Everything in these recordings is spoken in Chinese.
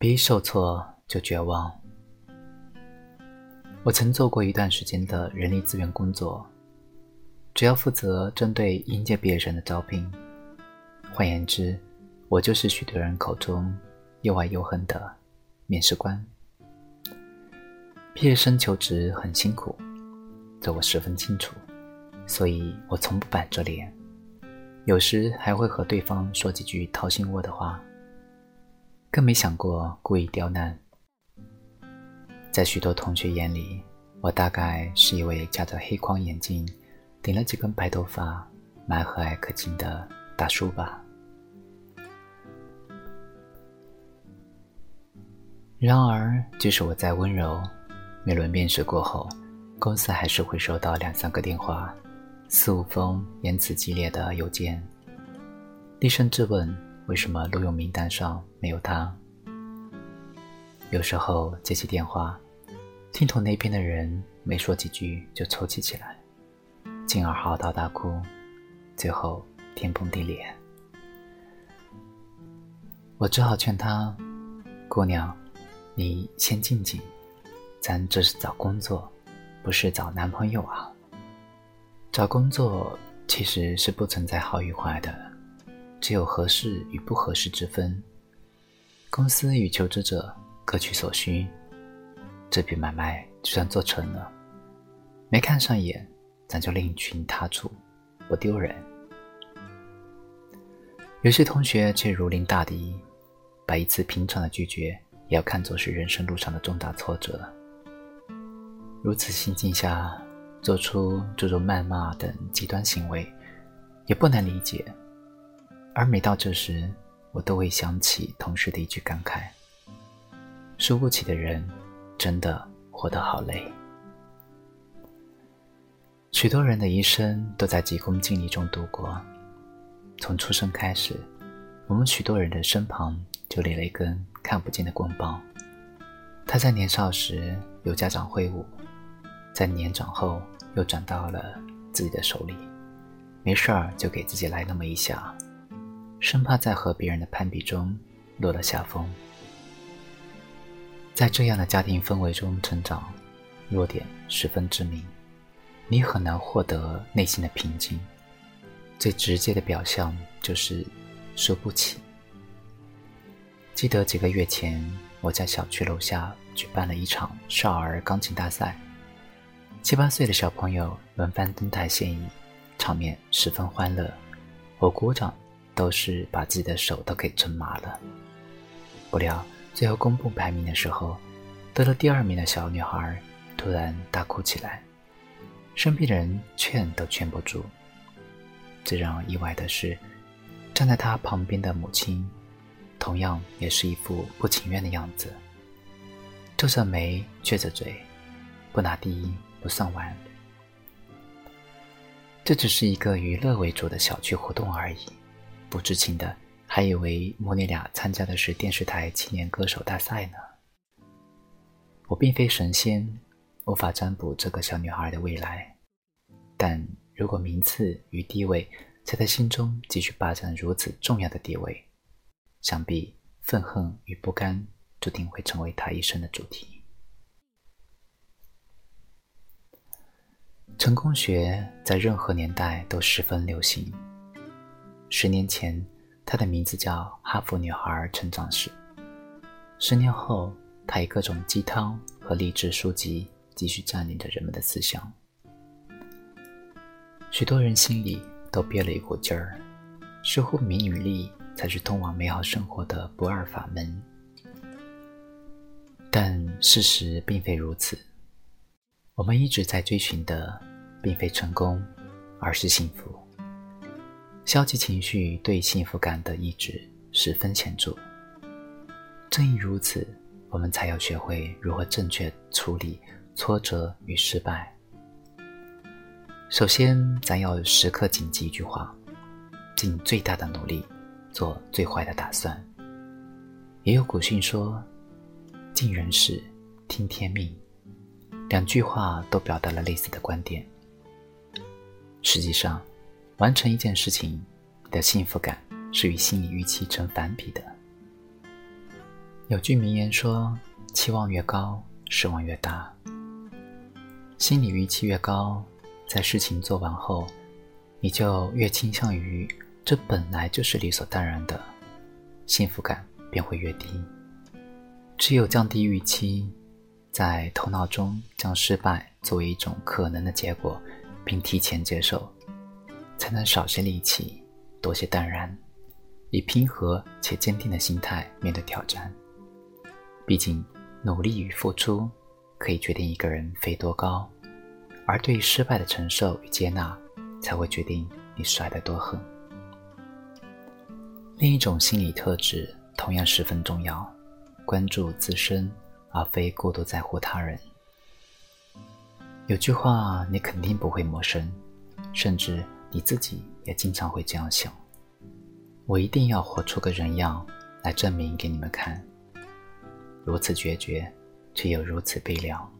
别一受挫就绝望。我曾做过一段时间的人力资源工作，主要负责针对应届毕业生的招聘。换言之，我就是许多人口中又爱又恨的面试官。毕业生求职很辛苦，这我十分清楚，所以我从不板着脸，有时还会和对方说几句掏心窝的话。更没想过故意刁难。在许多同学眼里，我大概是一位夹着黑框眼镜、顶了几根白头发、蛮和蔼可亲的大叔吧。然而，即使我再温柔，每轮面试过后，公司还是会收到两三个电话、四五封言辞激烈的邮件，厉声质问。为什么录用名单上没有他？有时候接起电话，听筒那边的人没说几句就抽泣起来，进而嚎啕大哭，最后天崩地裂。我只好劝他：“姑娘，你先静静，咱这是找工作，不是找男朋友啊。找工作其实是不存在好与坏的。”只有合适与不合适之分，公司与求职者各取所需，这笔买卖就算做成了。没看上眼，咱就另寻他处，不丢人。有些同学却如临大敌，把一次平常的拒绝也要看作是人生路上的重大挫折。如此心境下，做出诸如谩骂等极端行为，也不难理解。而每到这时，我都会想起同事的一句感慨：“输不起的人，真的活得好累。”许多人的一生都在急功近利中度过。从出生开始，我们许多人的身旁就立了一根看不见的棍棒。他在年少时由家长挥舞，在年长后又转到了自己的手里，没事儿就给自己来那么一下。生怕在和别人的攀比中落了下风，在这样的家庭氛围中成长，弱点十分致命，你很难获得内心的平静。最直接的表象就是输不起。记得几个月前，我在小区楼下举办了一场少儿钢琴大赛，七八岁的小朋友轮番登台献艺，场面十分欢乐。我鼓掌。都是把自己的手都给震麻了。不料最后公布排名的时候，得了第二名的小女孩突然大哭起来，身边的人劝都劝不住。最让我意外的是，站在她旁边的母亲，同样也是一副不情愿的样子，皱着眉，撅着嘴，不拿第一不算完。这只是一个娱乐为主的小区活动而已。不知情的还以为母女俩参加的是电视台青年歌手大赛呢。我并非神仙，无法占卜这个小女孩的未来。但如果名次与地位在她心中继续霸占如此重要的地位，想必愤恨与不甘注定会成为她一生的主题。成功学在任何年代都十分流行。十年前，她的名字叫《哈佛女孩成长史》。十年后，她以各种鸡汤和励志书籍继续占领着人们的思想。许多人心里都憋了一股劲儿，似乎名与利才是通往美好生活的不二法门。但事实并非如此。我们一直在追寻的，并非成功，而是幸福。消极情绪对幸福感的抑制十分显著。正因如此，我们才要学会如何正确处理挫折与失败。首先，咱要时刻谨记一句话：尽最大的努力，做最坏的打算。也有古训说：“尽人事，听天命。”两句话都表达了类似的观点。实际上，完成一件事情，的幸福感是与心理预期成反比的。有句名言说：“期望越高，失望越大。”心理预期越高，在事情做完后，你就越倾向于这本来就是理所当然的，幸福感便会越低。只有降低预期，在头脑中将失败作为一种可能的结果，并提前接受，才能少些戾气，多些淡然，以平和且坚定的心态面对挑战。毕竟，努力与付出。可以决定一个人飞多高，而对于失败的承受与接纳，才会决定你摔得多狠。另一种心理特质同样十分重要，关注自身，而非过度在乎他人。有句话你肯定不会陌生，甚至你自己也经常会这样想：我一定要活出个人样来证明给你们看。如此决绝。却又如此悲凉。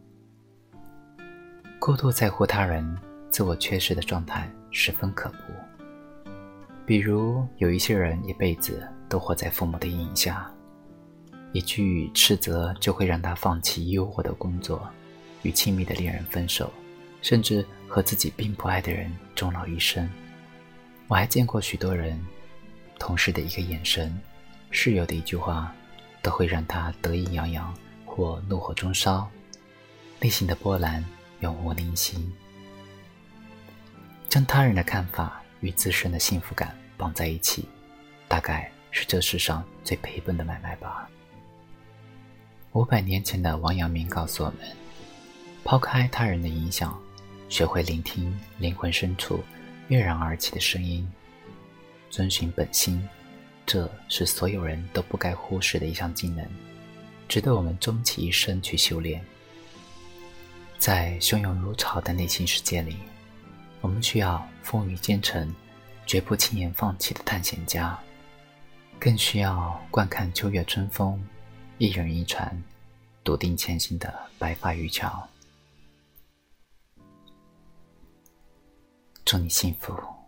过度在乎他人、自我缺失的状态十分可怖。比如，有一些人一辈子都活在父母的阴影下，一句斥责就会让他放弃诱惑的工作，与亲密的恋人分手，甚至和自己并不爱的人终老一生。我还见过许多人，同事的一个眼神，室友的一句话，都会让他得意洋洋。或怒火中烧，内心的波澜永无宁息。将他人的看法与自身的幸福感绑在一起，大概是这世上最赔本的买卖吧。五百年前的王阳明告诉我们：抛开他人的影响，学会聆听灵魂深处跃然而起的声音，遵循本心，这是所有人都不该忽视的一项技能。值得我们终其一生去修炼。在汹涌如潮的内心世界里，我们需要风雨兼程、绝不轻言放弃的探险家，更需要观看秋月春风、一人一船、笃定前行的白发渔樵。祝你幸福。